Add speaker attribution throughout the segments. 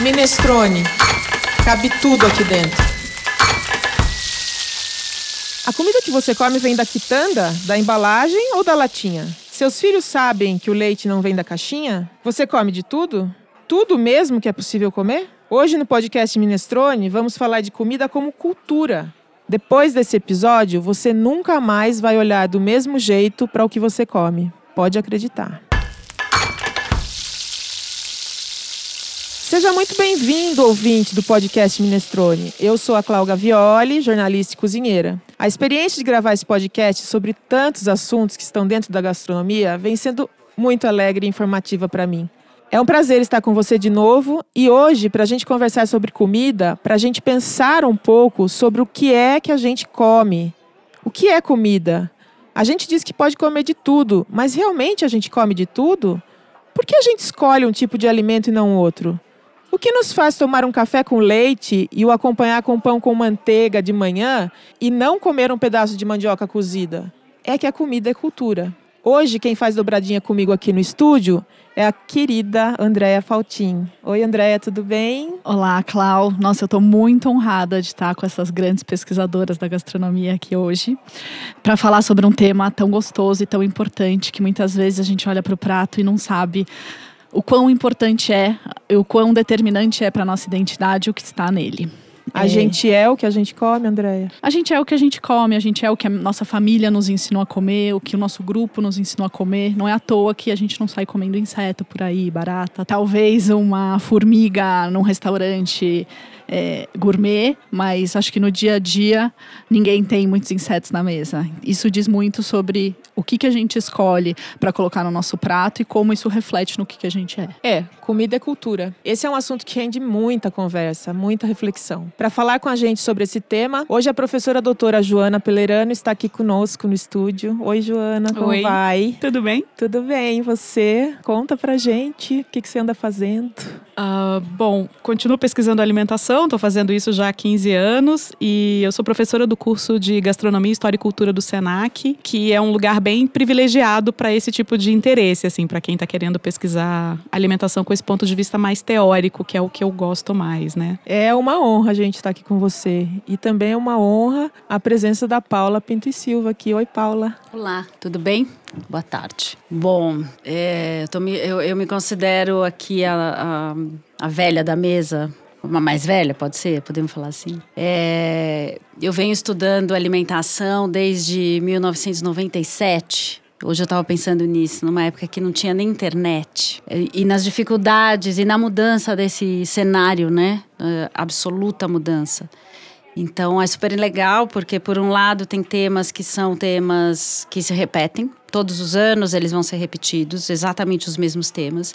Speaker 1: Minestrone. Cabe tudo aqui dentro.
Speaker 2: A comida que você come vem da quitanda, da embalagem ou da latinha? Seus filhos sabem que o leite não vem da caixinha? Você come de tudo? Tudo mesmo que é possível comer? Hoje no podcast Minestrone vamos falar de comida como cultura. Depois desse episódio, você nunca mais vai olhar do mesmo jeito para o que você come. Pode acreditar. Seja muito bem-vindo, ouvinte do podcast Minestrone. Eu sou a Cláudia Violi, jornalista e cozinheira. A experiência de gravar esse podcast sobre tantos assuntos que estão dentro da gastronomia vem sendo muito alegre e informativa para mim. É um prazer estar com você de novo e hoje, para a gente conversar sobre comida, para a gente pensar um pouco sobre o que é que a gente come. O que é comida? A gente diz que pode comer de tudo, mas realmente a gente come de tudo? Por que a gente escolhe um tipo de alimento e não outro? O que nos faz tomar um café com leite e o acompanhar com pão com manteiga de manhã e não comer um pedaço de mandioca cozida? É que a comida é cultura. Hoje, quem faz dobradinha comigo aqui no estúdio é a querida Andréia Faltin. Oi, Andréia, tudo bem?
Speaker 3: Olá, Clau. Nossa, eu estou muito honrada de estar com essas grandes pesquisadoras da gastronomia aqui hoje para falar sobre um tema tão gostoso e tão importante que muitas vezes a gente olha para o prato e não sabe o quão importante é, o quão determinante é para nossa identidade o que está nele.
Speaker 2: A é. gente é o que a gente come, Andréia?
Speaker 3: A gente é o que a gente come, a gente é o que a nossa família nos ensinou a comer, o que o nosso grupo nos ensinou a comer. Não é à toa que a gente não sai comendo inseto por aí, barata. Talvez uma formiga num restaurante é, gourmet, mas acho que no dia a dia ninguém tem muitos insetos na mesa. Isso diz muito sobre o que, que a gente escolhe para colocar no nosso prato e como isso reflete no que, que a gente é.
Speaker 2: É, comida é cultura. Esse é um assunto que rende muita conversa, muita reflexão. Para falar com a gente sobre esse tema, hoje a professora doutora Joana Pelerano está aqui conosco no estúdio. Oi, Joana, como
Speaker 4: Oi.
Speaker 2: vai?
Speaker 4: Tudo bem?
Speaker 2: Tudo bem, você? Conta pra gente o que, que você anda fazendo.
Speaker 4: Uh, bom, continuo pesquisando alimentação, estou fazendo isso já há 15 anos e eu sou professora do curso de Gastronomia, História e Cultura do SENAC, que é um lugar bem privilegiado para esse tipo de interesse, assim, para quem está querendo pesquisar alimentação com esse ponto de vista mais teórico, que é o que eu gosto mais, né?
Speaker 2: É uma honra a gente estar aqui com você e também é uma honra a presença da Paula Pinto e Silva aqui. Oi, Paula.
Speaker 5: Olá, tudo bem? Boa tarde. Bom, é, eu, me, eu, eu, me considero aqui a, a, a, velha da mesa, uma mais velha, pode ser? Podemos falar assim? É, eu venho estudando alimentação desde 1997. Hoje eu estava pensando nisso, numa época que não tinha nem internet. E, e nas dificuldades e na mudança desse cenário, né? Uh, absoluta mudança. Então é super legal, porque por um lado tem temas que são temas que se repetem, todos os anos eles vão ser repetidos, exatamente os mesmos temas.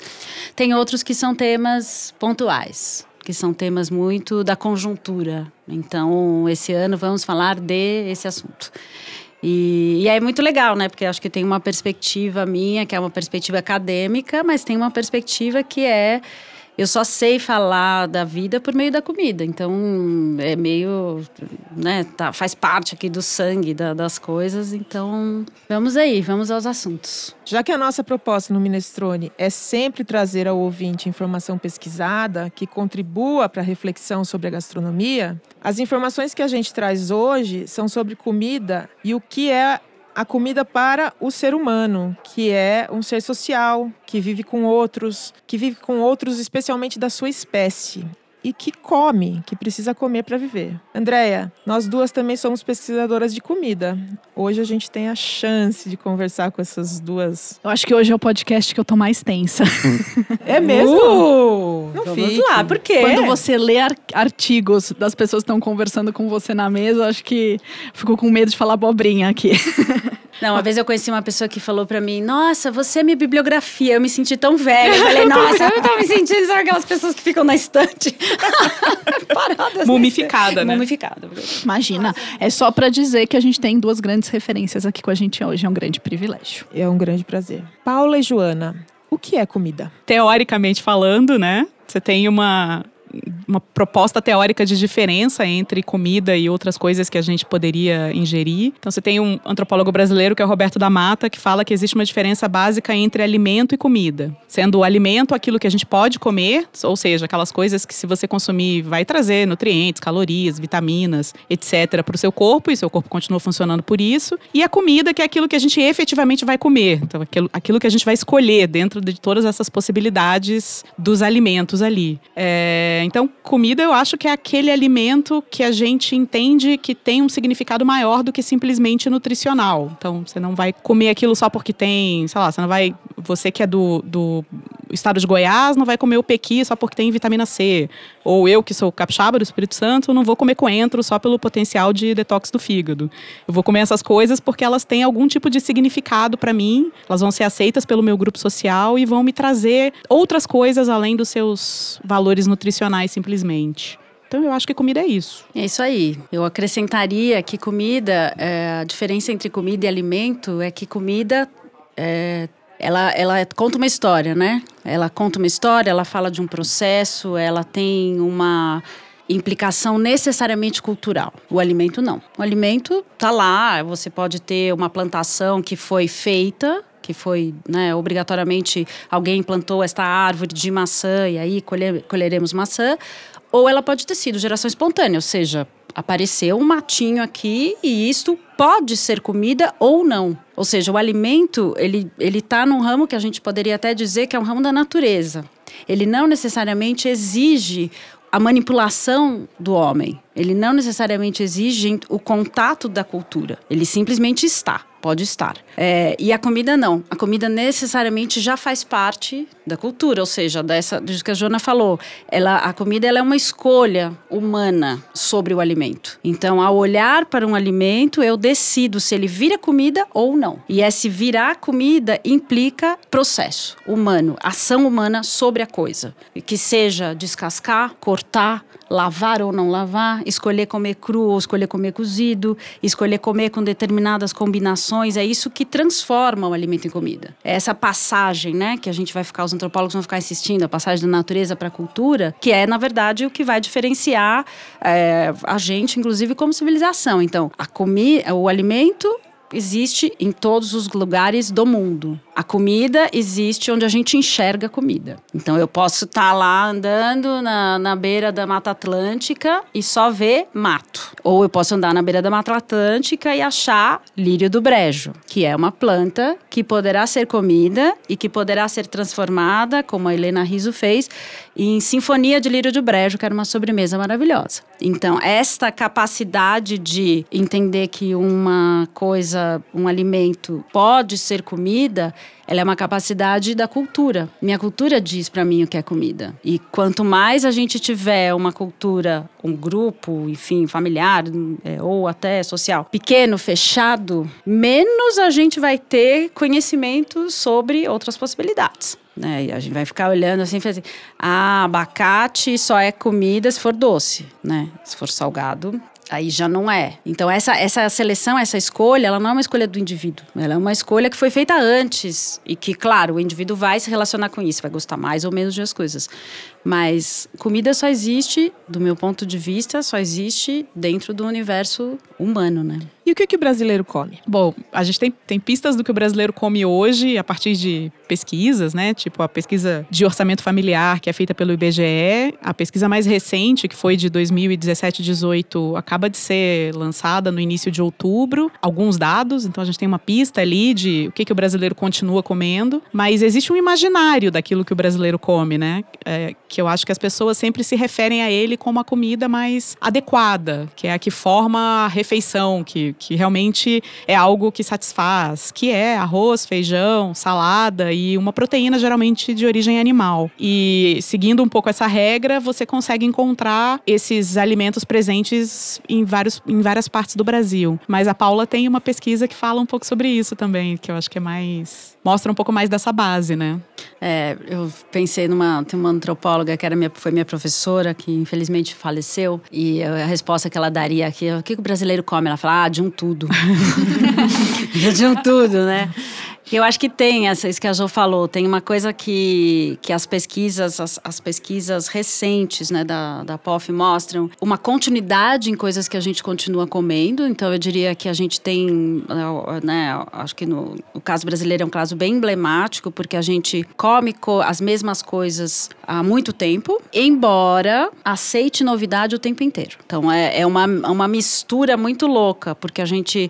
Speaker 5: Tem outros que são temas pontuais, que são temas muito da conjuntura. Então, esse ano vamos falar de esse assunto. E, e é muito legal, né? Porque acho que tem uma perspectiva minha, que é uma perspectiva acadêmica, mas tem uma perspectiva que é eu só sei falar da vida por meio da comida. Então, é meio, né, tá, faz parte aqui do sangue da, das coisas. Então, vamos aí, vamos aos assuntos.
Speaker 2: Já que a nossa proposta no Minestrone é sempre trazer ao ouvinte informação pesquisada que contribua para a reflexão sobre a gastronomia, as informações que a gente traz hoje são sobre comida e o que é a comida para o ser humano, que é um ser social, que vive com outros, que vive com outros especialmente da sua espécie e que come, que precisa comer para viver. Andréia, nós duas também somos pesquisadoras de comida. Hoje a gente tem a chance de conversar com essas duas.
Speaker 3: Eu acho que hoje é o podcast que eu tô mais tensa.
Speaker 2: é mesmo?
Speaker 5: Uh, Não vamos fique. lá, por quê?
Speaker 3: Quando você lê artigos das pessoas que estão conversando com você na mesa, eu acho que fico com medo de falar abobrinha aqui.
Speaker 5: Não, uma vez eu conheci uma pessoa que falou para mim: Nossa, você é minha bibliografia. Eu me senti tão velha. Eu falei: Nossa, eu tava me sentindo. Sabe aquelas pessoas que ficam na estante?
Speaker 4: Paradas. Mumificada, né?
Speaker 5: Mumificada.
Speaker 3: Imagina. É só para dizer que a gente tem duas grandes referências aqui com a gente hoje. É um grande privilégio.
Speaker 2: É um grande prazer. Paula e Joana, o que é comida?
Speaker 4: Teoricamente falando, né? Você tem uma uma proposta teórica de diferença entre comida e outras coisas que a gente poderia ingerir. Então você tem um antropólogo brasileiro que é o Roberto da Mata, que fala que existe uma diferença básica entre alimento e comida. Sendo o alimento aquilo que a gente pode comer, ou seja, aquelas coisas que se você consumir vai trazer nutrientes, calorias, vitaminas, etc. para o seu corpo e seu corpo continua funcionando por isso. E a comida que é aquilo que a gente efetivamente vai comer. Então aquilo, aquilo que a gente vai escolher dentro de todas essas possibilidades dos alimentos ali. É, então comida eu acho que é aquele alimento que a gente entende que tem um significado maior do que simplesmente nutricional. Então, você não vai comer aquilo só porque tem, sei lá, você não vai. Você que é do, do estado de Goiás não vai comer o pequi só porque tem vitamina C. Ou eu, que sou capixaba do Espírito Santo, não vou comer coentro só pelo potencial de detox do fígado. Eu vou comer essas coisas porque elas têm algum tipo de significado para mim, elas vão ser aceitas pelo meu grupo social e vão me trazer outras coisas além dos seus valores nutricionais simplesmente. Então eu acho que comida é isso.
Speaker 5: É isso aí. Eu acrescentaria que comida, é, a diferença entre comida e alimento é que comida é, ela, ela conta uma história, né? Ela conta uma história, ela fala de um processo, ela tem uma implicação necessariamente cultural. O alimento não. O alimento tá lá, você pode ter uma plantação que foi feita que foi né, obrigatoriamente alguém plantou esta árvore de maçã e aí colher, colheremos maçã, ou ela pode ter sido geração espontânea, ou seja, apareceu um matinho aqui e isto pode ser comida ou não. Ou seja, o alimento, ele ele está num ramo que a gente poderia até dizer que é um ramo da natureza. Ele não necessariamente exige a manipulação do homem. Ele não necessariamente exige o contato da cultura. Ele simplesmente está pode estar. É, e a comida não. A comida necessariamente já faz parte da cultura, ou seja, dessa, disso que a Jona falou. Ela, a comida ela é uma escolha humana sobre o alimento. Então, ao olhar para um alimento, eu decido se ele vira comida ou não. E esse virar comida implica processo humano, ação humana sobre a coisa. Que seja descascar, cortar, lavar ou não lavar, escolher comer cru ou escolher comer cozido, escolher comer com determinadas combinações, é isso que transforma o alimento em comida. É essa passagem, né, que a gente vai ficar, os antropólogos vão ficar insistindo, a passagem da natureza para a cultura, que é, na verdade, o que vai diferenciar é, a gente, inclusive, como civilização. Então, a comida, o alimento existe em todos os lugares do mundo. A comida existe onde a gente enxerga comida. Então eu posso estar tá lá andando na, na beira da Mata Atlântica e só ver mato. Ou eu posso andar na beira da Mata Atlântica e achar lírio do brejo, que é uma planta que poderá ser comida e que poderá ser transformada, como a Helena Riso fez, em Sinfonia de Lírio do Brejo, que era uma sobremesa maravilhosa. Então, esta capacidade de entender que uma coisa, um alimento pode ser comida, ela é uma capacidade da cultura. Minha cultura diz para mim o que é comida. E quanto mais a gente tiver uma cultura, um grupo, enfim, familiar é, ou até social, pequeno, fechado, menos a gente vai ter conhecimento sobre outras possibilidades. Né? E a gente vai ficar olhando assim, assim, ah, abacate só é comida se for doce, né? Se for salgado, aí já não é. Então essa, essa seleção, essa escolha, ela não é uma escolha do indivíduo. Ela é uma escolha que foi feita antes e que, claro, o indivíduo vai se relacionar com isso, vai gostar mais ou menos de as coisas. Mas comida só existe, do meu ponto de vista, só existe dentro do universo humano, né?
Speaker 2: E o que, que o brasileiro come?
Speaker 4: Bom, a gente tem, tem pistas do que o brasileiro come hoje a partir de pesquisas, né? Tipo a pesquisa de orçamento familiar que é feita pelo IBGE. A pesquisa mais recente, que foi de 2017 18, acaba de ser lançada no início de outubro. Alguns dados, então a gente tem uma pista ali de o que, que o brasileiro continua comendo. Mas existe um imaginário daquilo que o brasileiro come, né? É, que eu acho que as pessoas sempre se referem a ele como a comida mais adequada, que é a que forma a refeição, que, que realmente é algo que satisfaz, que é arroz, feijão, salada e uma proteína geralmente de origem animal. E seguindo um pouco essa regra, você consegue encontrar esses alimentos presentes em, vários, em várias partes do Brasil. Mas a Paula tem uma pesquisa que fala um pouco sobre isso também, que eu acho que é mais. mostra um pouco mais dessa base, né?
Speaker 5: É, eu pensei numa. Tem uma antropóloga que era minha, foi minha professora, que infelizmente faleceu, e a resposta que ela daria aqui: o que o brasileiro come? Ela fala, ah, de um tudo. de um tudo, né? Eu acho que tem isso que a Jo falou. Tem uma coisa que, que as pesquisas, as, as pesquisas recentes né, da, da POF mostram uma continuidade em coisas que a gente continua comendo. Então, eu diria que a gente tem, né, acho que no, no caso brasileiro é um caso bem emblemático, porque a gente come co as mesmas coisas há muito tempo, embora aceite novidade o tempo inteiro. Então, é, é uma, uma mistura muito louca, porque a gente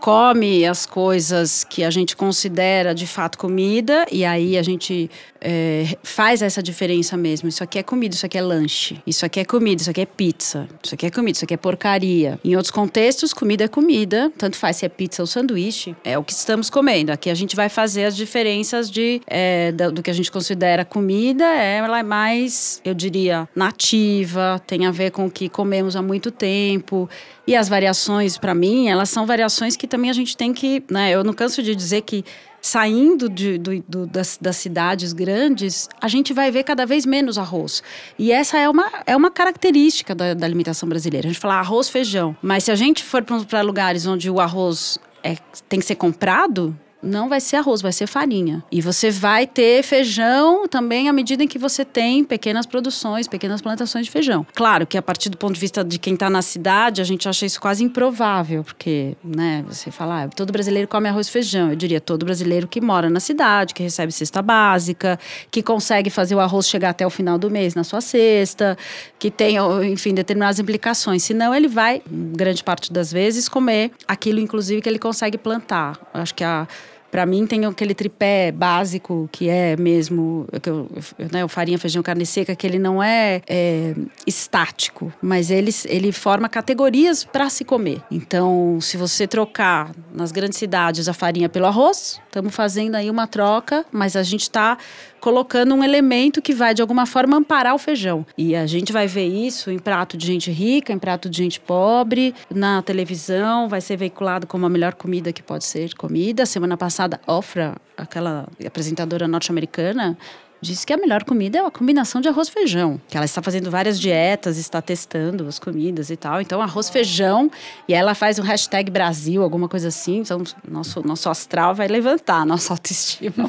Speaker 5: come as coisas que a gente considera de fato comida e aí a gente é, faz essa diferença mesmo. Isso aqui é comida, isso aqui é lanche. Isso aqui é comida, isso aqui é pizza. Isso aqui é comida, isso aqui é porcaria. Em outros contextos, comida é comida. Tanto faz se é pizza ou sanduíche. É o que estamos comendo. Aqui a gente vai fazer as diferenças de, é, do que a gente considera comida. É, ela é mais, eu diria, nativa. Tem a ver com o que comemos há muito tempo. E as variações, para mim, elas são variações que também a gente tem que... Né, eu não canso de dizer que saindo de, do, do, das, das, cidades grandes, a gente vai ver cada vez menos arroz. E essa é uma, é uma característica da, da alimentação brasileira. A gente fala arroz, feijão. Mas se a gente for para lugares onde o arroz é, tem que ser comprado, não vai ser arroz, vai ser farinha. E você vai ter feijão também à medida em que você tem pequenas produções, pequenas plantações de feijão. Claro que a partir do ponto de vista de quem está na cidade, a gente acha isso quase improvável, porque, né, você fala, ah, todo brasileiro come arroz e feijão. Eu diria todo brasileiro que mora na cidade, que recebe cesta básica, que consegue fazer o arroz chegar até o final do mês na sua cesta, que tem, enfim, determinadas implicações. Senão ele vai, grande parte das vezes, comer aquilo, inclusive, que ele consegue plantar. Acho que a para mim tem aquele tripé básico que é mesmo que eu, né, o farinha, feijão, carne seca, que ele não é, é estático, mas ele, ele forma categorias para se comer. Então, se você trocar nas grandes cidades a farinha pelo arroz, estamos fazendo aí uma troca, mas a gente está colocando um elemento que vai de alguma forma amparar o feijão. E a gente vai ver isso em prato de gente rica, em prato de gente pobre, na televisão, vai ser veiculado como a melhor comida que pode ser comida. Semana passada, Ofra, aquela apresentadora norte-americana, disse que a melhor comida é a combinação de arroz e feijão. Que ela está fazendo várias dietas, está testando as comidas e tal. Então, arroz e feijão. E ela faz um hashtag Brasil, alguma coisa assim. Então, nosso, nosso astral vai levantar, nossa autoestima.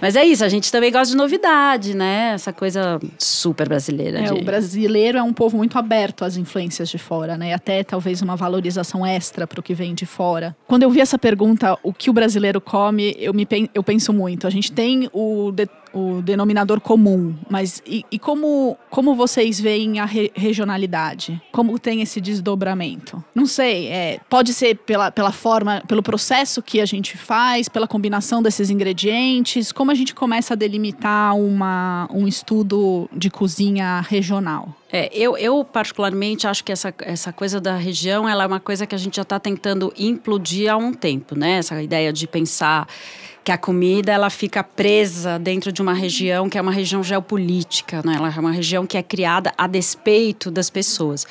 Speaker 5: Mas é isso, a gente também gosta de novidade, né? Essa coisa super brasileira.
Speaker 3: É,
Speaker 5: de...
Speaker 3: O brasileiro é um povo muito aberto às influências de fora, né? Até talvez uma valorização extra para o que vem de fora. Quando eu vi essa pergunta, o que o brasileiro come, eu, me, eu penso muito. A gente tem o de, o denominador comum, mas e, e, como, como vocês veem a re, regionalidade? Como tem esse desdobramento? Não sei, é, pode ser pela, pela forma, pelo processo que a gente faz, pela combinação desses ingredientes, como a gente começa a delimitar uma, um estudo de cozinha regional?
Speaker 5: É, eu, eu, particularmente acho que essa, essa coisa da região ela é uma coisa que a gente já está tentando implodir há um tempo, né? Essa ideia de pensar que a comida ela fica presa dentro de uma região que é uma região geopolítica, né? Ela é uma região que é criada a despeito das pessoas.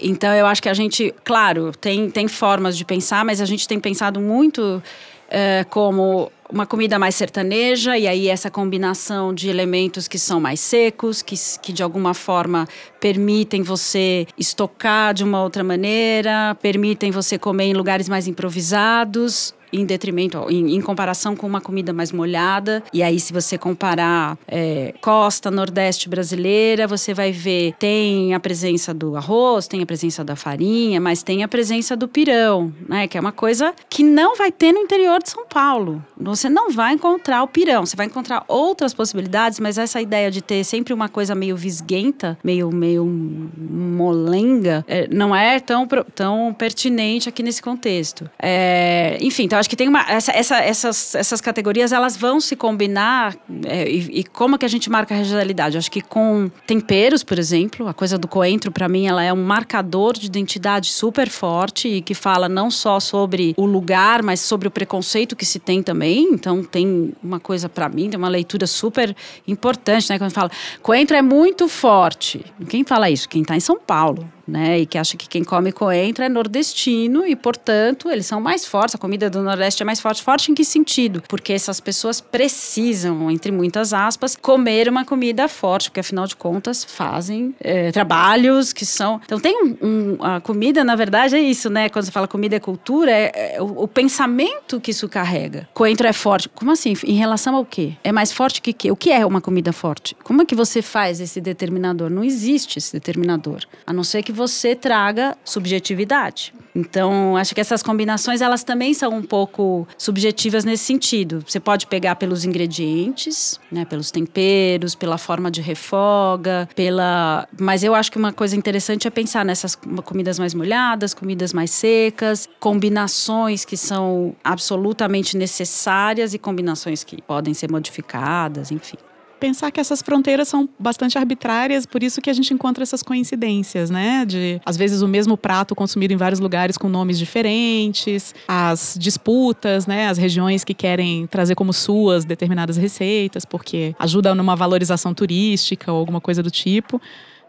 Speaker 5: Então eu acho que a gente, claro, tem, tem formas de pensar, mas a gente tem pensado muito é, como uma comida mais sertaneja, e aí essa combinação de elementos que são mais secos, que, que de alguma forma permitem você estocar de uma outra maneira, permitem você comer em lugares mais improvisados em detrimento, em, em, comparação com uma comida mais molhada. E aí, se você comparar é, costa, nordeste brasileira, você vai ver tem a presença do arroz, tem a presença da farinha, mas tem a presença do pirão, né? Que é uma coisa que não vai ter no interior de São Paulo. Você não vai encontrar o pirão, você vai encontrar outras possibilidades, mas essa ideia de ter sempre uma coisa meio visguenta, meio, meio molenga, é, não é tão, tão pertinente aqui nesse contexto. É, enfim, então acho que tem uma. Essa, essa, essas, essas categorias elas vão se combinar. É, e, e, como que a gente marca a regionalidade? Acho que com temperos, por exemplo, a coisa do coentro, para mim, ela é um marcador de identidade super forte e que fala não só sobre o lugar, mas sobre o preconceito que se tem também. Então, tem uma coisa, para mim, tem uma leitura super importante, né? Quando fala coentro é muito forte. Quem fala isso? Quem está em São Paulo né? E que acha que quem come coentro é nordestino e, portanto, eles são mais fortes. A comida do Nordeste é mais forte. Forte em que sentido? Porque essas pessoas precisam, entre muitas aspas, comer uma comida forte, porque afinal de contas fazem é, trabalhos que são. Então tem um, um, a comida, na verdade, é isso, né? Quando você fala comida é cultura, é, é o, o, pensamento que isso carrega. Coentro é forte. Como assim? Em relação ao quê? É mais forte que quê? O que é uma comida forte? Como é que você faz esse determinador? Não existe esse determinador, a não ser que você traga subjetividade. Então, acho que essas combinações elas também são um pouco subjetivas nesse sentido. Você pode pegar pelos ingredientes, né, pelos temperos, pela forma de refoga, pela. Mas eu acho que uma coisa interessante é pensar nessas comidas mais molhadas, comidas mais secas, combinações que são absolutamente necessárias e combinações que podem ser modificadas, enfim
Speaker 4: pensar que essas fronteiras são bastante arbitrárias, por isso que a gente encontra essas coincidências, né? De às vezes o mesmo prato consumido em vários lugares com nomes diferentes, as disputas, né? As regiões que querem trazer como suas determinadas receitas, porque ajuda numa valorização turística ou alguma coisa do tipo.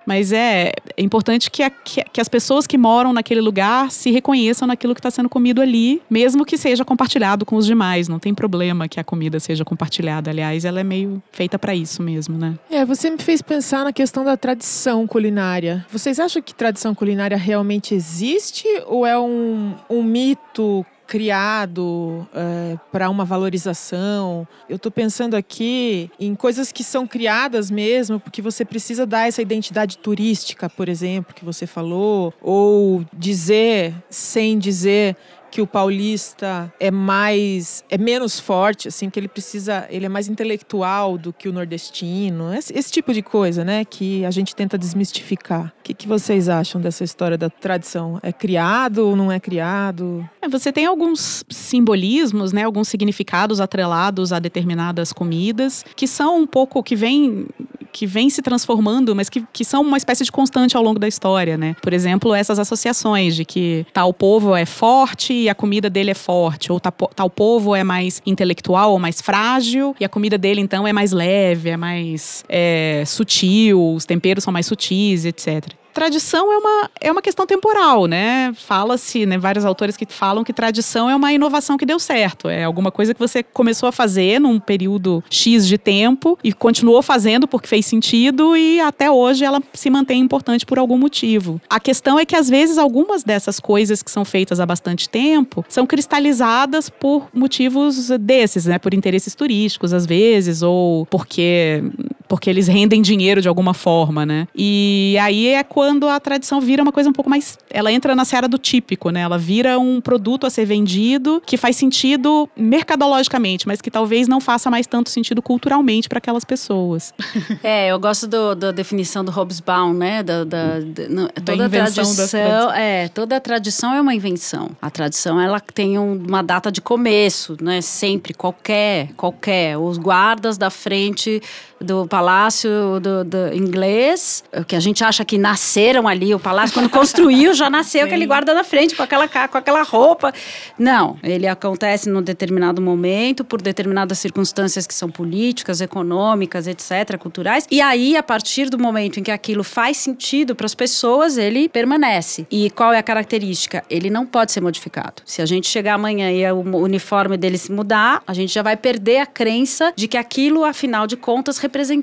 Speaker 4: Mas é, é importante que, a, que, que, as pessoas que moram naquele lugar se reconheçam naquilo que está sendo comido ali, mesmo que seja compartilhado com os demais. Não tem problema que a comida seja compartilhada. Aliás, ela é meio feita para isso mesmo, né?
Speaker 2: É, você me fez pensar na questão da tradição culinária. Vocês acham que tradição culinária realmente existe ou é um, um mito criado é, para uma valorização. Eu estou pensando aqui em coisas que são criadas mesmo, porque você precisa dar essa identidade turística, por exemplo, que você falou, ou dizer sem dizer que o paulista é mais é menos forte, assim, que ele precisa, ele é mais intelectual do que o nordestino, esse, esse tipo de coisa, né, que a gente tenta desmistificar. O que, que vocês acham dessa história da tradição? É criado ou não é criado?
Speaker 4: É, você tem alguns simbolismos, né, alguns significados atrelados a determinadas comidas que são um pouco que vem que vem se transformando, mas que, que são uma espécie de constante ao longo da história, né? Por exemplo, essas associações de que tal povo é forte a comida dele é forte, ou tal, tal povo é mais intelectual ou mais frágil e a comida dele então é mais leve, é mais é, sutil, os temperos são mais sutis, etc tradição é uma, é uma questão temporal, né? Fala-se, né, vários autores que falam que tradição é uma inovação que deu certo. É alguma coisa que você começou a fazer num período X de tempo e continuou fazendo porque fez sentido e até hoje ela se mantém importante por algum motivo. A questão é que às vezes algumas dessas coisas que são feitas há bastante tempo são cristalizadas por motivos desses, né? Por interesses turísticos, às vezes, ou porque porque eles rendem dinheiro de alguma forma, né? E aí é quando a tradição vira uma coisa um pouco mais. Ela entra na seara do típico, né? Ela vira um produto a ser vendido que faz sentido mercadologicamente, mas que talvez não faça mais tanto sentido culturalmente para aquelas pessoas.
Speaker 5: É, eu gosto do, da definição do Hobsbawm, né? Da, da, da toda a tradição. É, toda a tradição é uma invenção. A tradição ela tem uma data de começo, né? Sempre, qualquer, qualquer. Os guardas da frente do palácio do, do, inglês, que a gente acha que nasceram ali, o palácio, quando construiu, já nasceu aquele guarda na frente com aquela, com aquela roupa. Não, ele acontece num determinado momento, por determinadas circunstâncias que são políticas, econômicas, etc., culturais. E aí, a partir do momento em que aquilo faz sentido para as pessoas, ele permanece. E qual é a característica? Ele não pode ser modificado. Se a gente chegar amanhã e o uniforme dele se mudar, a gente já vai perder a crença de que aquilo, afinal de contas,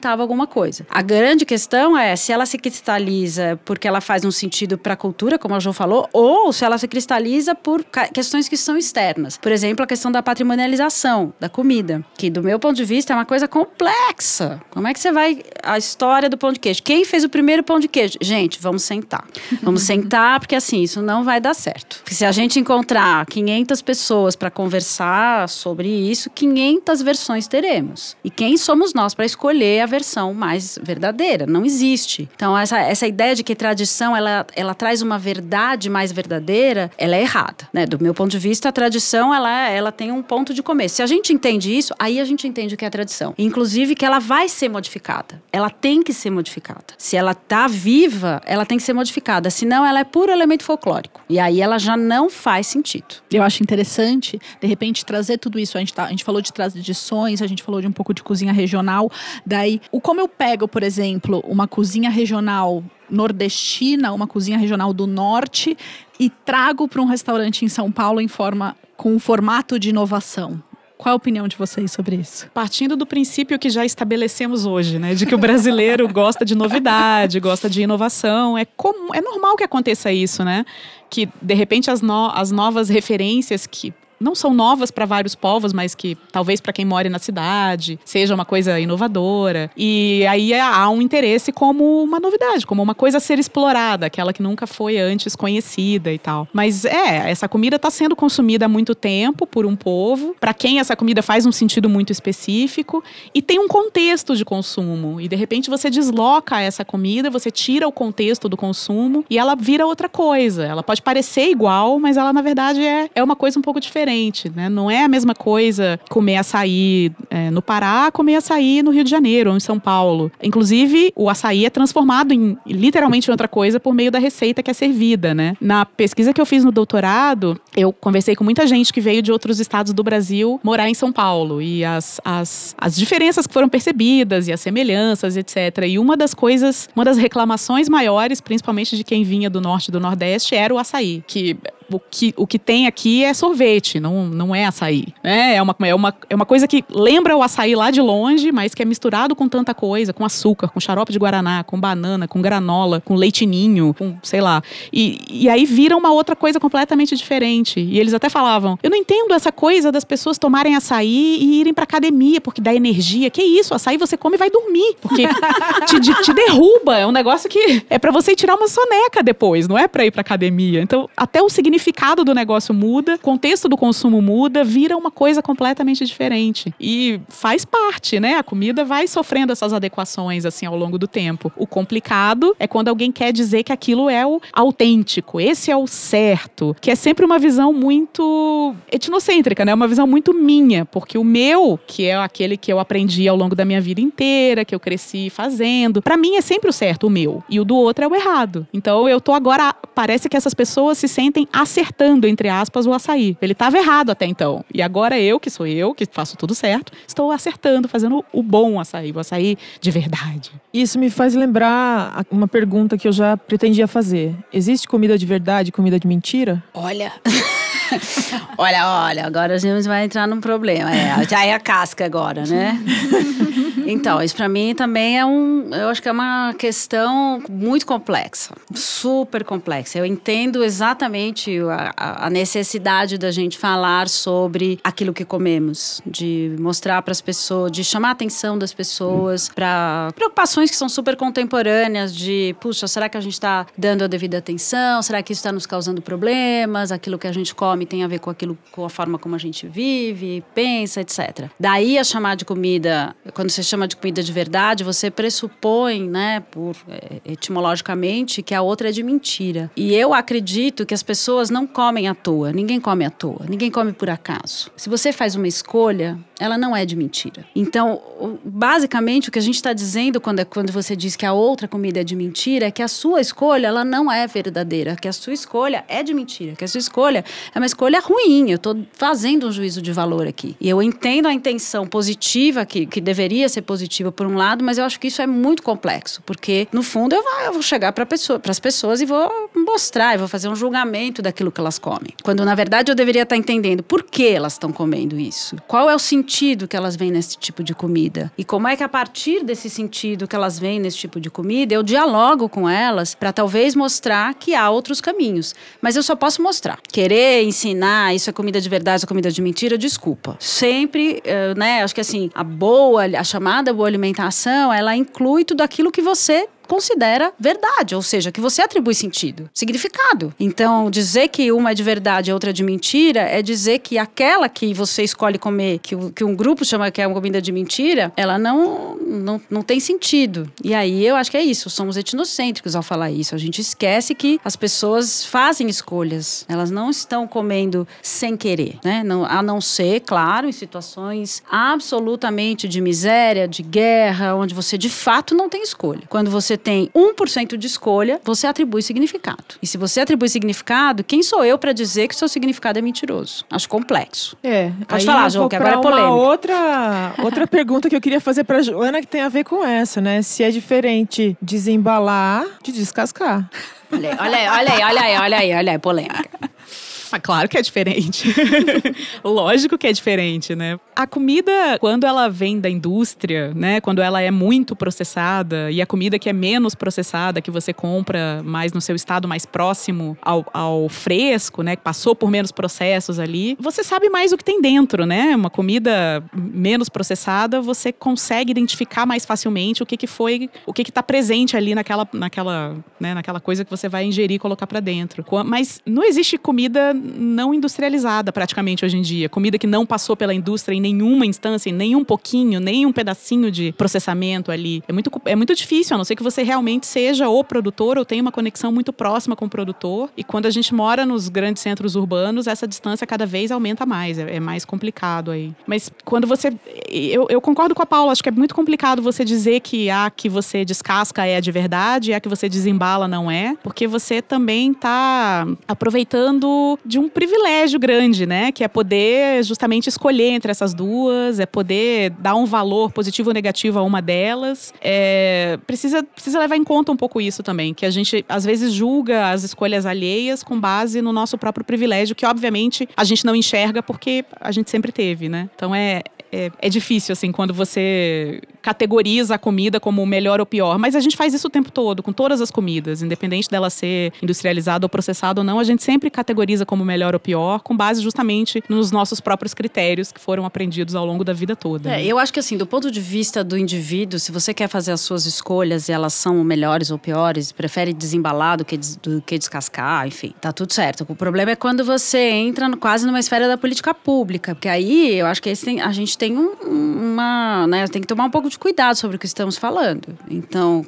Speaker 5: representava alguma coisa. A grande questão é se ela se cristaliza porque ela faz um sentido para a cultura, como a Jo falou, ou se ela se cristaliza por questões que são externas. Por exemplo, a questão da patrimonialização da comida, que do meu ponto de vista é uma coisa complexa. Como é que você vai a história do pão de queijo? Quem fez o primeiro pão de queijo? Gente, vamos sentar. Vamos sentar porque assim, isso não vai dar certo. Porque se a gente encontrar 500 pessoas para conversar sobre isso, 500 versões teremos. E quem somos nós para escolher a versão mais verdadeira. Não existe. Então, essa, essa ideia de que tradição ela, ela traz uma verdade mais verdadeira, ela é errada. Né? Do meu ponto de vista, a tradição ela, ela tem um ponto de começo. Se a gente entende isso, aí a gente entende o que é tradição. Inclusive que ela vai ser modificada. Ela tem que ser modificada. Se ela está viva, ela tem que ser modificada. Senão, ela é puro elemento folclórico. E aí ela já não faz sentido.
Speaker 3: Eu acho interessante, de repente, trazer tudo isso. A gente, tá, a gente falou de tradições, a gente falou de um pouco de cozinha regional. Daí O como eu pego, por exemplo, uma cozinha regional nordestina, uma cozinha regional do norte e trago para um restaurante em São Paulo em forma com um formato de inovação. Qual a opinião de vocês sobre isso?
Speaker 4: Partindo do princípio que já estabelecemos hoje, né? De que o brasileiro gosta de novidade, gosta de inovação. É, comum, é normal que aconteça isso, né? Que, de repente, as, no, as novas referências que não são novas para vários povos, mas que talvez para quem mora na cidade seja uma coisa inovadora. E aí é, há um interesse como uma novidade, como uma coisa a ser explorada, aquela que nunca foi antes conhecida e tal. Mas é, essa comida está sendo consumida há muito tempo por um povo, para quem essa comida faz um sentido muito específico e tem um contexto de consumo. E de repente você desloca essa comida, você tira o contexto do consumo e ela vira outra coisa. Ela pode parecer igual, mas ela na verdade é, é uma coisa um pouco diferente diferente, né? Não é a mesma coisa comer açaí é, no Pará, comer açaí no Rio de Janeiro ou em São Paulo. Inclusive, o açaí é transformado em literalmente em outra coisa por meio da receita que é servida, né? Na pesquisa que eu fiz no doutorado, eu conversei com muita gente que veio de outros estados do Brasil morar em São Paulo e as, as, as diferenças que foram percebidas e as semelhanças, etc. E uma das coisas, uma das reclamações maiores, principalmente de quem vinha do norte e do nordeste, era o açaí, que o que, o que tem aqui é sorvete, não, não é açaí. Né? É, uma, é, uma, é uma coisa que lembra o açaí lá de longe, mas que é misturado com tanta coisa, com açúcar, com xarope de guaraná, com banana, com granola, com leitinho, com sei lá. E, e aí vira uma outra coisa completamente diferente. E eles até falavam: eu não entendo essa coisa das pessoas tomarem açaí e irem pra academia, porque dá energia. Que isso? Açaí você come e vai dormir, porque te, te derruba. É um negócio que é para você tirar uma soneca depois, não é para ir pra academia. Então, até o significado significado do negócio muda, o contexto do consumo muda, vira uma coisa completamente diferente. E faz parte, né? A comida vai sofrendo essas adequações assim ao longo do tempo. O complicado é quando alguém quer dizer que aquilo é o autêntico, esse é o certo, que é sempre uma visão muito etnocêntrica, né? Uma visão muito minha, porque o meu, que é aquele que eu aprendi ao longo da minha vida inteira, que eu cresci fazendo, para mim é sempre o certo, o meu, e o do outro é o errado. Então eu tô agora, parece que essas pessoas se sentem acertando, entre aspas, o açaí. Ele estava errado até então. E agora eu, que sou eu, que faço tudo certo, estou acertando, fazendo o bom açaí, o açaí de verdade.
Speaker 2: Isso me faz lembrar uma pergunta que eu já pretendia fazer. Existe comida de verdade e comida de mentira?
Speaker 5: Olha. olha, olha, agora a gente vai entrar num problema. É, já é a casca agora, né? Então, isso para mim também é um. Eu acho que é uma questão muito complexa, super complexa. Eu entendo exatamente a, a necessidade da gente falar sobre aquilo que comemos, de mostrar para as pessoas, de chamar a atenção das pessoas para preocupações que são super contemporâneas, de, puxa, será que a gente está dando a devida atenção? Será que isso está nos causando problemas? Aquilo que a gente come tem a ver com aquilo, com a forma como a gente vive, pensa, etc. Daí a chamar de comida, quando você chama de comida de verdade, você pressupõe, né, por é, etimologicamente, que a outra é de mentira. E eu acredito que as pessoas não comem à toa. Ninguém come à toa. Ninguém come por acaso. Se você faz uma escolha, ela não é de mentira. Então, basicamente, o que a gente está dizendo quando, é, quando você diz que a outra comida é de mentira é que a sua escolha ela não é verdadeira, que a sua escolha é de mentira, que a sua escolha é uma escolha ruim. Eu estou fazendo um juízo de valor aqui. E eu entendo a intenção positiva que, que deveria ser positiva por um lado, mas eu acho que isso é muito complexo, porque no fundo eu vou, eu vou chegar para pessoa, as pessoas e vou mostrar, e vou fazer um julgamento daquilo que elas comem. Quando na verdade eu deveria estar entendendo por que elas estão comendo isso. Qual é o sentido que elas veem nesse tipo de comida? E como é que a partir desse sentido que elas veem nesse tipo de comida, eu dialogo com elas para talvez mostrar que há outros caminhos. Mas eu só posso mostrar. Querer ensinar isso é comida de verdade, é comida de mentira, desculpa. Sempre, uh, né, acho que assim, a boa, a chamada boa alimentação, ela inclui tudo aquilo que você considera verdade, ou seja, que você atribui sentido, significado. Então, dizer que uma é de verdade e outra é de mentira é dizer que aquela que você escolhe comer, que, que um grupo chama que é uma comida de mentira, ela não, não, não tem sentido. E aí eu acho que é isso, somos etnocêntricos ao falar isso. A gente esquece que as pessoas fazem escolhas, elas não estão comendo sem querer, né? Não, a não ser, claro, em situações absolutamente de miséria, de guerra, onde você de fato não tem escolha. Quando você tem 1% de escolha, você atribui significado. E se você atribui significado, quem sou eu para dizer que o seu significado é mentiroso? Acho complexo.
Speaker 2: É.
Speaker 5: Pode falar, João, que agora é polêmico.
Speaker 2: outra, outra pergunta que eu queria fazer para Joana, que tem a ver com essa, né? Se é diferente desembalar de descascar.
Speaker 5: Olha aí, olha aí, olha aí, olha aí, olha aí, olha aí, polêmica.
Speaker 4: Mas claro que é diferente. Lógico que é diferente, né? A comida, quando ela vem da indústria, né? Quando ela é muito processada e a comida que é menos processada, que você compra mais no seu estado mais próximo ao, ao fresco, né? Que passou por menos processos ali, você sabe mais o que tem dentro, né? Uma comida menos processada, você consegue identificar mais facilmente o que, que foi, o que que tá presente ali naquela, naquela, né? naquela coisa que você vai ingerir e colocar para dentro. Mas não existe comida não industrializada praticamente hoje em dia. Comida que não passou pela indústria em nenhuma instância, em nenhum pouquinho, nem um pedacinho de processamento ali. É muito, é muito difícil, a não ser que você realmente seja o produtor ou tenha uma conexão muito próxima com o produtor. E quando a gente mora nos grandes centros urbanos, essa distância cada vez aumenta mais. É, é mais complicado aí. Mas quando você. Eu, eu concordo com a Paula, acho que é muito complicado você dizer que a que você descasca é de verdade a que você desembala não é, porque você também está aproveitando de um privilégio grande, né? Que é poder justamente escolher entre essas duas, é poder dar um valor positivo ou negativo a uma delas. É, precisa, precisa levar em conta um pouco isso também, que a gente às vezes julga as escolhas alheias com base no nosso próprio privilégio, que obviamente a gente não enxerga porque a gente sempre teve, né? Então é, é, é, difícil, assim, quando você categoriza a comida como melhor ou pior. Mas a gente faz isso o tempo todo, com todas as comidas, independente dela ser industrializada ou processada ou não, a gente sempre categoriza como melhor ou pior, com base justamente nos nossos próprios critérios que foram aprendidos ao longo da vida toda.
Speaker 5: É,
Speaker 4: né?
Speaker 5: eu acho que assim, do ponto de vista do indivíduo, se você quer fazer as suas escolhas e elas são melhores ou piores, prefere desembalar do que, des, do que descascar, enfim, tá tudo certo. O problema é quando você entra no, quase numa esfera da política pública, porque aí eu acho que tem, a gente tem um, uma, né, tem que tomar um pouco de cuidado sobre o que estamos falando. Então,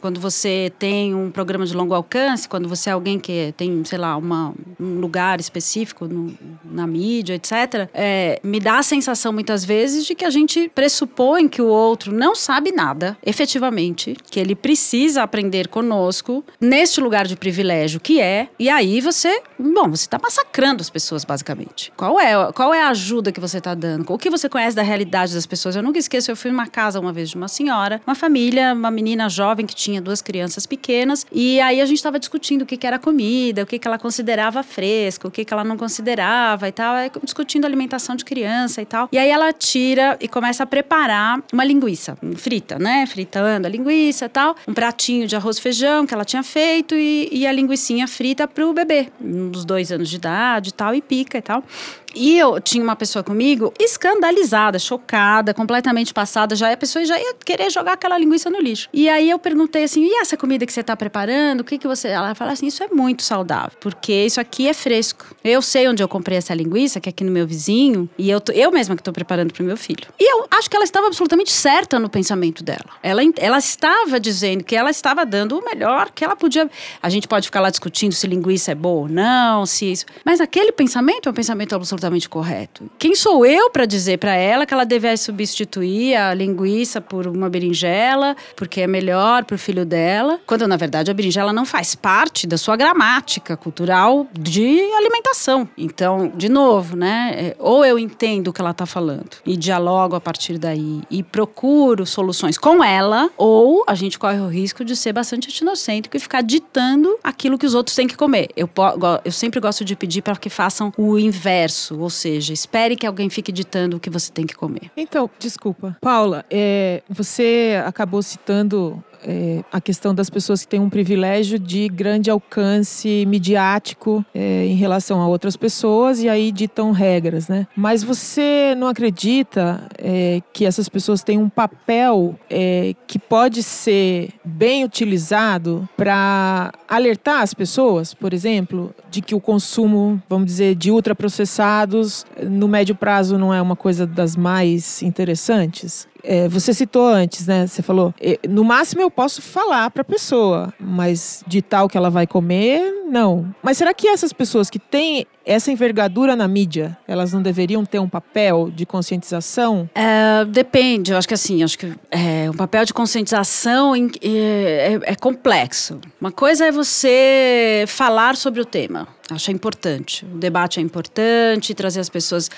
Speaker 5: quando você tem um programa de longo alcance, quando você é alguém que tem, sei lá, uma, um lugar específico no, na mídia, etc., é, me dá a sensação muitas vezes de que a gente pressupõe que o outro não sabe nada, efetivamente, que ele precisa aprender conosco neste lugar de privilégio que é, e aí você, bom, você está massacrando as pessoas, basicamente. Qual é, qual é a ajuda que você está dando? O que você conhece da realidade das pessoas? Eu nunca esqueço, eu fui numa casa uma vez de uma senhora, uma família, uma menina jovem que tinha duas crianças pequenas, e aí a gente estava discutindo o que, que era comida, o que, que ela considerava fresco, o que, que ela não considerava e tal, discutindo alimentação de criança e tal. E aí ela tira e começa a preparar uma linguiça frita, né? Fritando a linguiça e tal, um pratinho de arroz e feijão que ela tinha feito e, e a linguiçinha frita pro bebê, uns dois anos de idade e tal, e pica e tal. E eu tinha uma pessoa comigo escandalizada, chocada, completamente passada. Já a pessoa já ia querer jogar aquela linguiça no lixo. E aí eu perguntei assim: e essa comida que você está preparando? O que, que você. Ela fala assim: isso é muito saudável, porque isso aqui é fresco. Eu sei onde eu comprei essa linguiça, que é aqui no meu vizinho, e eu, tô, eu mesma que estou preparando para o meu filho. E eu acho que ela estava absolutamente certa no pensamento dela. Ela, ela estava dizendo que ela estava dando o melhor que ela podia. A gente pode ficar lá discutindo se linguiça é boa ou não, se isso. Mas aquele pensamento é um pensamento absolutamente absolutamente correto. Quem sou eu para dizer para ela que ela deve substituir a linguiça por uma berinjela, porque é melhor para o filho dela, quando na verdade a berinjela não faz parte da sua gramática cultural de alimentação. Então, de novo, né? É, ou eu entendo o que ela está falando e dialogo a partir daí e procuro soluções com ela, ou a gente corre o risco de ser bastante etnocêntrico e ficar ditando aquilo que os outros têm que comer. Eu, eu sempre gosto de pedir para que façam o inverso isso. Ou seja, espere que alguém fique ditando o que você tem que comer.
Speaker 2: Então, desculpa. Paula, é, você acabou citando é, a questão das pessoas que têm um privilégio de grande alcance midiático é, em relação a outras pessoas e aí ditam regras, né? Mas você não acredita é, que essas pessoas têm um papel é, que pode ser bem utilizado para alertar as pessoas, por exemplo, de que o consumo, vamos dizer, de ultraprocessados no médio prazo não é uma coisa das mais interessantes? É, você citou antes, né? Você falou, no máximo eu posso falar para a pessoa, mas de tal que ela vai comer, não. Mas será que essas pessoas que têm essa envergadura na mídia, elas não deveriam ter um papel de conscientização?
Speaker 5: É, depende, eu acho que assim, acho que é, um papel de conscientização é, é, é complexo. Uma coisa é você falar sobre o tema. Acho importante. O debate é importante, trazer as pessoas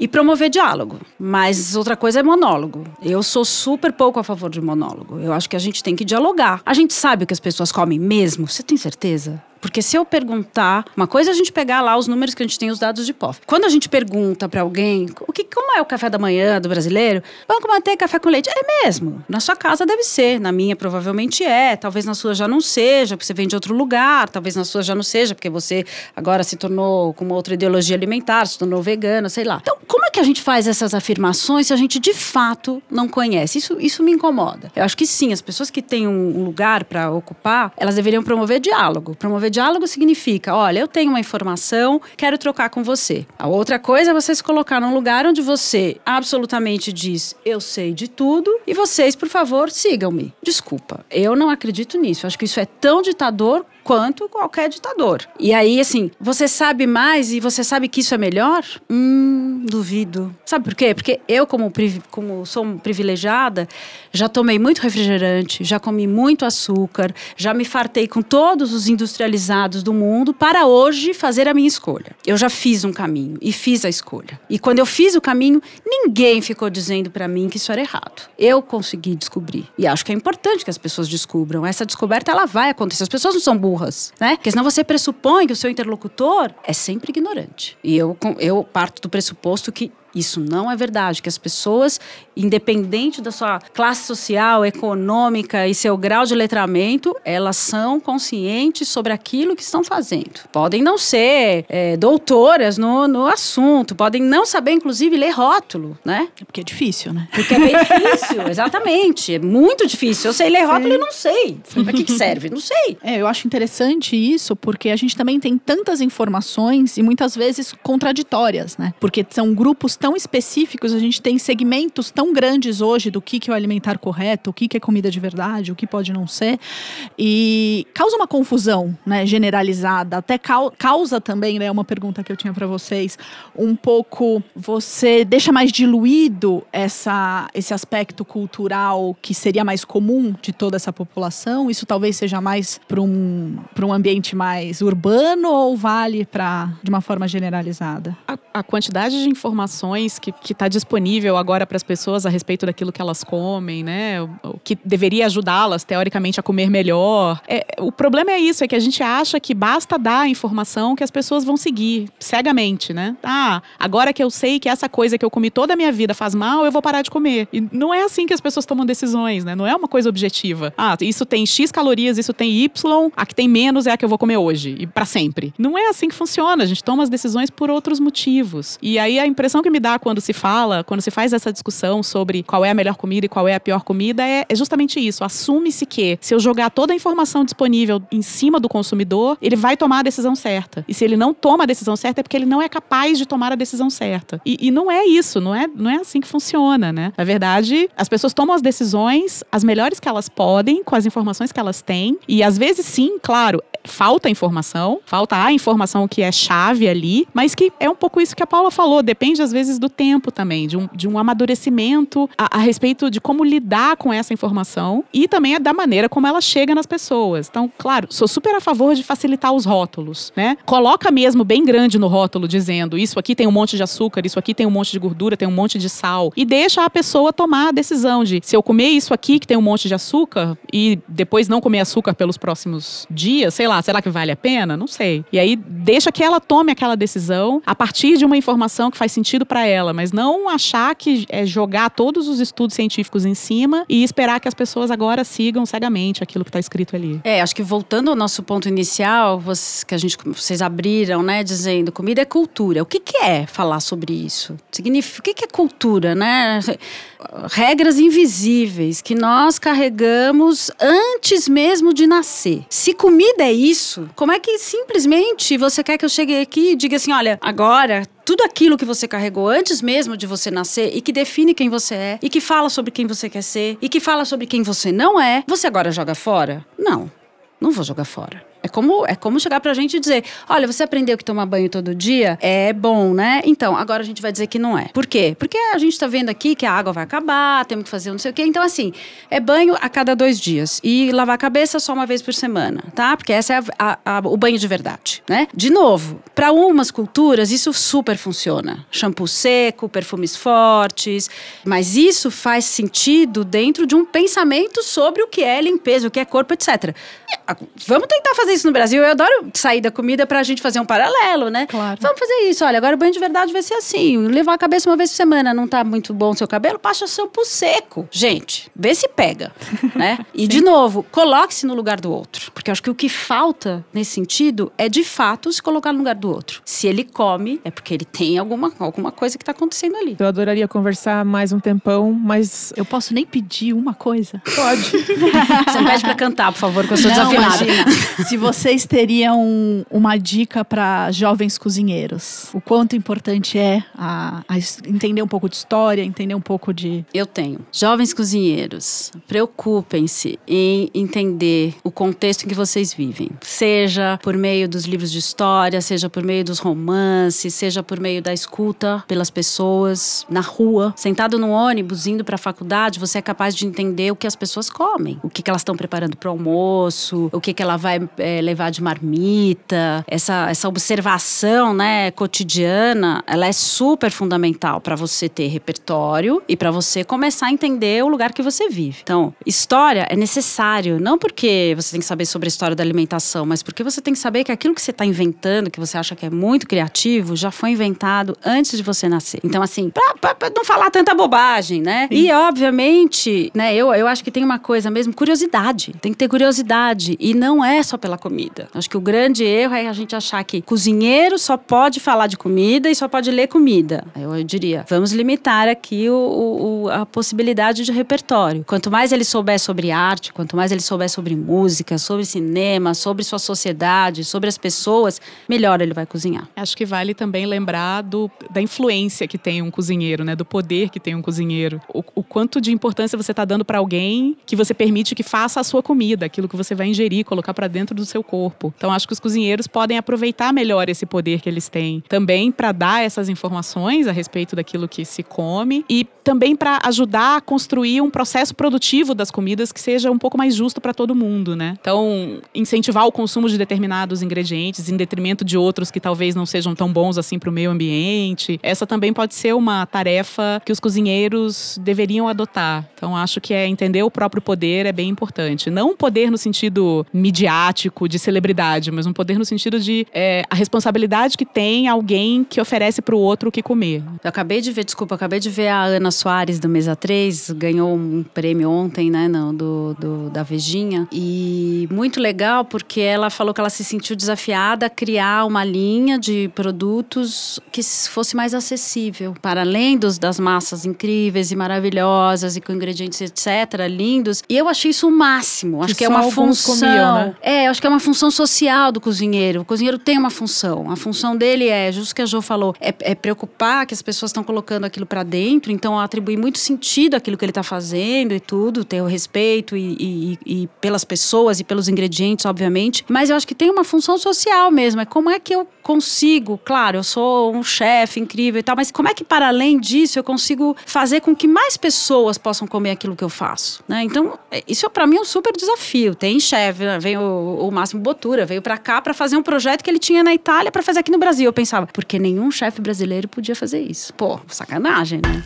Speaker 5: e promover diálogo. Mas outra coisa é monólogo. Eu sou super pouco a favor de monólogo. Eu acho que a gente tem que dialogar. A gente sabe o que as pessoas comem mesmo? Você tem certeza? Porque se eu perguntar, uma coisa é a gente pegar lá os números que a gente tem, os dados de POF. Quando a gente pergunta para alguém o que, como é o café da manhã do brasileiro, pão com manteiga, café com leite, é mesmo. Na sua casa deve ser, na minha provavelmente é, talvez na sua já não seja, porque você vem de outro lugar, talvez na sua já não seja, porque você agora se tornou com uma outra ideologia alimentar, se tornou vegana, sei lá. Então, como é que a gente faz essas afirmações se a gente de fato não conhece? Isso, isso me incomoda. Eu acho que sim, as pessoas que têm um lugar para ocupar, elas deveriam promover diálogo, promover diálogo significa: olha, eu tenho uma informação, quero trocar com você. A outra coisa é você se colocar num lugar onde você absolutamente diz: eu sei de tudo e vocês, por favor, sigam-me. Desculpa, eu não acredito nisso. Acho que isso é tão ditador quanto qualquer ditador. E aí, assim, você sabe mais e você sabe que isso é melhor? Hum, duvido. Sabe por quê? Porque eu, como, como sou privilegiada, já tomei muito refrigerante, já comi muito açúcar, já me fartei com todos os industrializados do mundo para hoje fazer a minha escolha. Eu já fiz um caminho e fiz a escolha. E quando eu fiz o caminho, ninguém ficou dizendo para mim que isso era errado. Eu consegui descobrir. E acho que é importante que as pessoas descubram. Essa descoberta ela vai acontecer. As pessoas não são burras, né? Porque senão você pressupõe que o seu interlocutor é sempre ignorante. E eu, eu parto do pressuposto que isso não é verdade, que as pessoas, independente da sua classe social, econômica e seu grau de letramento, elas são conscientes sobre aquilo que estão fazendo. Podem não ser é, doutoras no, no assunto, podem não saber, inclusive, ler rótulo, né?
Speaker 3: É porque é difícil, né?
Speaker 5: Porque é bem difícil, exatamente. É muito difícil. Eu sei ler rótulo e não sei. Para que, que serve? Não sei.
Speaker 3: É, eu acho interessante isso, porque a gente também tem tantas informações e muitas vezes contraditórias, né? Porque são grupos tão específicos, a gente tem segmentos tão grandes hoje do que, que é o alimentar correto, o que, que é comida de verdade, o que pode não ser. E causa uma confusão né, generalizada, até causa também, né, uma pergunta que eu tinha para vocês, um pouco você deixa mais diluído essa, esse aspecto cultural que seria mais comum de toda essa população? Isso talvez seja mais para um, um ambiente mais urbano ou vale para de uma forma generalizada?
Speaker 4: A, a quantidade de informações que está disponível agora para as pessoas a respeito daquilo que elas comem, né? O, o que deveria ajudá-las, teoricamente, a comer melhor. É, o problema é isso, é que a gente acha que basta dar a informação que as pessoas vão seguir cegamente, né? Ah, agora que eu sei que essa coisa que eu comi toda a minha vida faz mal, eu vou parar de comer. E não é assim que as pessoas tomam decisões, né? Não é uma coisa objetiva. Ah, isso tem X calorias, isso tem Y, a que tem menos é a que eu vou comer hoje e para sempre. Não é assim que funciona. A gente toma as decisões por outros motivos. E aí a impressão que me quando se fala, quando se faz essa discussão sobre qual é a melhor comida e qual é a pior comida, é, é justamente isso. Assume-se que se eu jogar toda a informação disponível em cima do consumidor, ele vai tomar a decisão certa. E se ele não toma a decisão certa, é porque ele não é capaz de tomar a decisão certa. E, e não é isso, não é, não é assim que funciona, né? Na verdade, as pessoas tomam as decisões as melhores que elas podem, com as informações que elas têm. E às vezes, sim, claro, falta informação, falta a informação que é chave ali, mas que é um pouco isso que a Paula falou, depende às vezes do tempo também, de um, de um amadurecimento a, a respeito de como lidar com essa informação e também é da maneira como ela chega nas pessoas. Então, claro, sou super a favor de facilitar os rótulos, né? Coloca mesmo bem grande no rótulo dizendo isso aqui tem um monte de açúcar, isso aqui tem um monte de gordura, tem um monte de sal e deixa a pessoa tomar a decisão de se eu comer isso aqui que tem um monte de açúcar e depois não comer açúcar pelos próximos dias, sei lá, será que vale a pena? Não sei. E aí deixa que ela tome aquela decisão a partir de uma informação que faz sentido para ela, mas não achar que é jogar todos os estudos científicos em cima e esperar que as pessoas agora sigam cegamente aquilo que está escrito ali.
Speaker 5: É, acho que voltando ao nosso ponto inicial, vocês, que a gente, vocês abriram, né, dizendo comida é cultura. O que, que é falar sobre isso? Significa, o que, que é cultura, né? Regras invisíveis que nós carregamos antes mesmo de nascer. Se comida é isso, como é que simplesmente você quer que eu chegue aqui e diga assim, olha, agora tudo aquilo que você carregou antes mesmo de você nascer e que define quem você é e que fala sobre quem você quer ser e que fala sobre quem você não é, você agora joga fora? Não, não vou jogar fora. É como, é como chegar pra gente e dizer: olha, você aprendeu que tomar banho todo dia é bom, né? Então, agora a gente vai dizer que não é. Por quê? Porque a gente tá vendo aqui que a água vai acabar, temos que fazer não sei o quê. Então, assim, é banho a cada dois dias. E lavar a cabeça só uma vez por semana, tá? Porque essa é a- a- a- o banho de verdade, né? De novo, para umas culturas isso super funciona. Shampoo seco, perfumes fortes. Mas isso faz sentido dentro de um pensamento sobre o que é limpeza, o que é corpo, etc. Vamos tentar fazer isso no Brasil. Eu adoro sair da comida pra gente fazer um paralelo, né?
Speaker 3: Claro.
Speaker 5: Vamos fazer isso. Olha, agora o banho de verdade vai ser assim. Levar a cabeça uma vez por semana. Não tá muito bom o seu cabelo? Passa shampoo seco. Gente, vê se pega, né? E, de novo, coloque-se no lugar do outro. Porque eu acho que o que falta nesse sentido é, de fato, se colocar no lugar do outro. Se ele come, é porque ele tem alguma, alguma coisa que tá acontecendo ali.
Speaker 2: Eu adoraria conversar mais um tempão, mas
Speaker 3: Eu posso nem pedir uma coisa?
Speaker 2: pode.
Speaker 5: Você pede pra cantar, por favor, que eu sou
Speaker 3: Não,
Speaker 5: desafinada.
Speaker 3: imagina. Se vocês teriam uma dica para jovens cozinheiros, o quanto importante é a- a entender um pouco de história, entender um pouco de.
Speaker 5: Eu tenho. Jovens cozinheiros, preocupem-se em entender o contexto em que vocês vivem. Seja por meio dos livros de história, seja por meio dos romances, seja por meio da escuta pelas pessoas na rua. Sentado no ônibus, indo para a faculdade, você é capaz de entender o que as pessoas comem. O que, que elas estão preparando para o almoço, o que, que ela vai eh, levar de marmita. Essa, essa observação né, cotidiana, ela é super fundamental para você ter repertório e para você começar a entender o lugar que você vive. Então, história é necessário, não porque você tem que saber sobre a história da alimentação, mas porque você tem que saber que aquilo que você está inventando, que você acha que é muito criativo, já foi inventado antes de você nascer. Então, assim, pra, pra- pra não falar tanta bobagem, né? E, obviamente, né, eu, eu acho que tem uma coisa mesmo, curiosidade. Tem que ter curiosidade. E não é só pela comida. Acho que o grande erro é a gente achar que cozinheiro só pode falar de comida e só pode ler comida. Eu, diria, vamos limitar aqui o- o- a possibilidade de repertório. Quanto mais ele souber sobre arte, quanto mais ele souber sobre música, sobre cinema, sobre sua sociedade, sobre as pessoas, melhor ele vai cozinhar.
Speaker 4: Acho que vale também lembrar do, da influência que tem um cozinheiro, né? Do poder que tem um cozinheiro. O, o quanto de importância você está dando para alguém que você permite que faça a sua comida, aquilo que você vai ingerir, colocar para dentro do seu corpo. Então acho que os cozinheiros podem aproveitar melhor esse poder que eles têm, também para dar essas informações a respeito daquilo que se come e também para ajudar a construir um processo produtivo das comidas que seja um pouco mais justo para todo mundo, né? Então, incentivar o consumo de determinados ingredientes em detrimento de outros que talvez não sejam tão bons assim para o meio ambiente. Essa também pode ser uma tarefa que os cozinheiros deveriam adotar. Então, acho que é entender o próprio poder é bem importante. Não um poder no sentido midiático de celebridade, mas um poder no sentido de é, a responsabilidade que tem alguém que oferece para o outro o que comer.
Speaker 5: Eu acabei de ver, desculpa, acabei de ver a Ana Soares do Mesa 3, ganhou um prêmio ontem, né, não, do, do- da Vejinha. E muito legal porque ela falou que ela se sentiu desafiada a criar uma linha de produtos que fosse mais acessível. Para além dos, das massas incríveis e maravilhosas e com ingredientes, etc., lindos. E eu achei isso o máximo. Acho
Speaker 2: Que
Speaker 5: que, é uma função.
Speaker 2: comiam, né?
Speaker 5: É, acho que é uma função social do cozinheiro. O cozinheiro tem uma função. A função dele é, justo que a Jo falou, é, é preocupar que as pessoas estão colocando aquilo pra dentro, então atribuir muito sentido àquilo que ele tá fazendo e tudo, ter o respeito e, e- e pelas pessoas e pelos ingredientes, obviamente. Mas eu acho que tem uma função social mesmo. É como é que eu consigo, claro, eu sou um chefe incrível e tal, mas como é que para além disso eu consigo fazer com que mais pessoas possam comer aquilo que eu faço, né? Então, é- isso para mim é um super desafio. Tem chefe, né? vem o, o Máximo Botura, veio para cá para fazer um projeto que ele tinha na Itália para fazer aqui no Brasil. Eu pensava, porque nenhum chefe brasileiro podia fazer isso. Pô, sacanagem, né?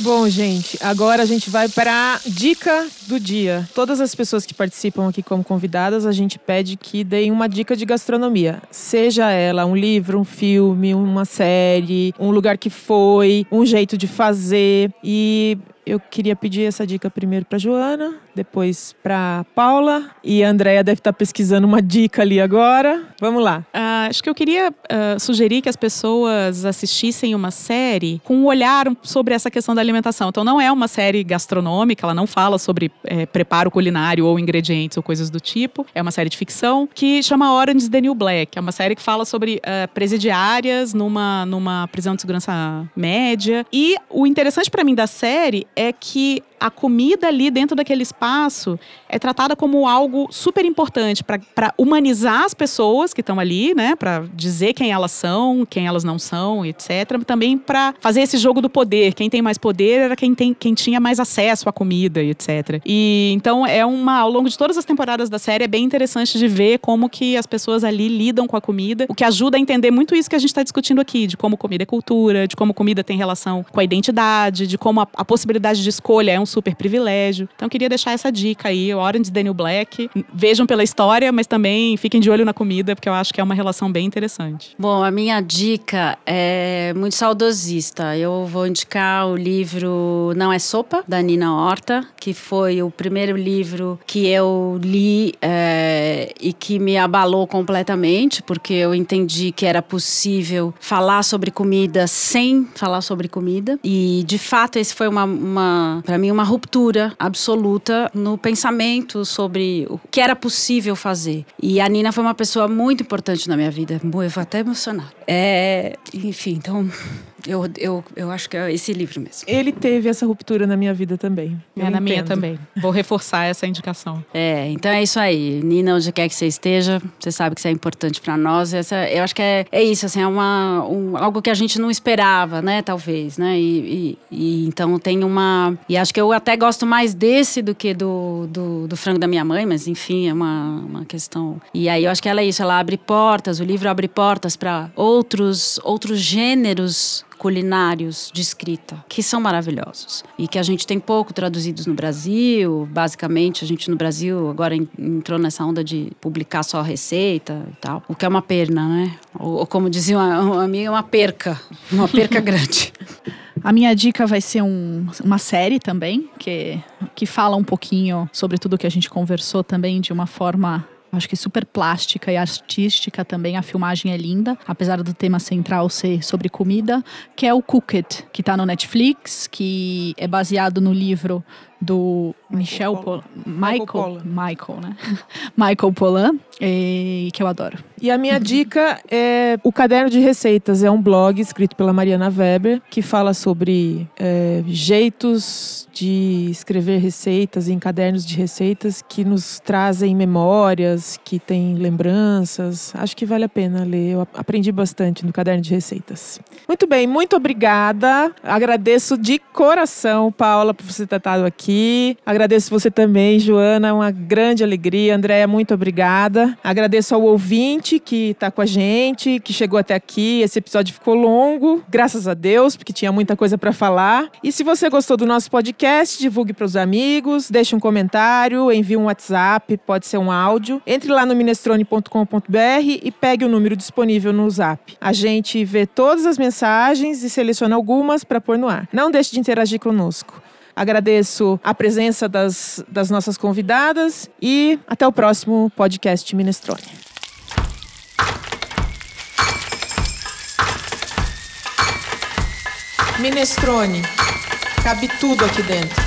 Speaker 2: Bom, gente, agora a gente vai para dica do dia. Todas as pessoas que participam aqui como convidadas, a gente pede que deem uma dica de gastronomia. Seja ela um livro, um filme, uma série, um lugar que foi, um jeito de fazer. E eu queria pedir essa dica primeiro para Joana, depois para Paula e a Andrea deve estar pesquisando uma dica ali agora. Vamos lá.
Speaker 4: Ah, acho que eu queria ah, sugerir que as pessoas assistissem uma série com um olhar sobre essa questão da alimentação. Então, não é uma série gastronômica, ela não fala sobre eh, preparo culinário ou ingredientes ou coisas do tipo. É uma série de ficção que chama Orange the New Black. É uma série que fala sobre ah, presidiárias numa, numa prisão de segurança média. E o interessante para mim da série é que a comida ali dentro daquele espaço é tratada como algo super importante para humanizar as pessoas que estão ali, né? Para dizer quem elas são, quem elas não são, etc. Também para fazer esse jogo do poder. Quem tem mais poder era quem, tem, quem tinha mais acesso à comida, etc. E então é uma ao longo de todas as temporadas da série é bem interessante de ver como que as pessoas ali lidam com a comida, o que ajuda a entender muito isso que a gente está discutindo aqui, de como comida é cultura, de como comida tem relação com a identidade, de como a, a possibilidade de escolha é um super privilégio. Então queria deixar essa dica aí, Orange Daniel Black. Vejam pela história, mas também fiquem de olho na comida, porque eu acho que é uma relação bem interessante.
Speaker 5: Bom, a minha dica é muito saudosista. Eu vou indicar o livro Não é Sopa, da Nina Horta, que foi o primeiro livro que eu li é, e que me abalou completamente, porque eu entendi que era possível falar sobre comida sem falar sobre comida. E, de fato, esse foi uma, uma para mim, uma ruptura absoluta no pensamento sobre o que era possível fazer. E a Nina foi uma pessoa muito importante na minha vida. Eu vou até emocionar. É, enfim, então eu, eu, eu acho que é esse livro mesmo.
Speaker 2: Ele teve essa ruptura na minha vida também.
Speaker 4: é na minha também. Vou reforçar essa indicação.
Speaker 5: É, então é isso aí. Nina, onde quer que você esteja, você sabe que isso é importante para nós. Essa, eu acho que é, é isso, assim, é uma, um, algo que a gente não esperava, né, talvez, né? E, e, e, então tem uma. E acho que eu até gosto mais desse do que do, do, do frango da minha mãe, mas enfim, é uma, uma questão. E aí eu acho que ela é isso, ela abre portas, o livro abre portas para outros, outros gêneros culinários de escrita, que são maravilhosos e que a gente tem pouco traduzidos no Brasil. Basicamente, a gente no Brasil agora entrou nessa onda de publicar só receita e tal, o que é uma perna, né? Ou, ou como dizia uma, uma amiga, uma perca, uma perca grande.
Speaker 3: A minha dica vai ser um, uma série também, que, que fala um pouquinho sobre tudo que a gente conversou também de uma forma acho que super plástica e artística também. A filmagem é linda, apesar do tema central ser sobre comida, que é o Cooked, que está no Netflix, que é baseado no livro do Michel Pol Michael, Michael, Michael, né? Michael Polan, e, que eu adoro.
Speaker 2: E a minha dica é o Caderno de Receitas. É um blog escrito pela Mariana Weber que fala sobre é, jeitos de escrever receitas em cadernos de receitas que nos trazem memórias, que têm lembranças. Acho que vale a pena ler. Eu aprendi bastante no Caderno de Receitas. Muito bem, muito obrigada. Agradeço de coração, Paula, por você ter estado aqui. Agradeço você também, Joana. Uma grande alegria. Andréia, muito obrigada. Agradeço ao ouvinte que está com a gente, que chegou até aqui. Esse episódio ficou longo, graças a Deus, porque tinha muita coisa para falar. E se você gostou do nosso podcast, divulgue para os amigos, deixe um comentário, envie um WhatsApp, pode ser um áudio. Entre lá no minestrone.com.br e pegue o número disponível no Zap. A gente vê todas as mensagens e seleciona algumas para pôr no ar. Não deixe de interagir conosco. Agradeço a presença das, das nossas convidadas e até o próximo podcast Minestrone.
Speaker 1: Minestrone. Cabe tudo aqui dentro.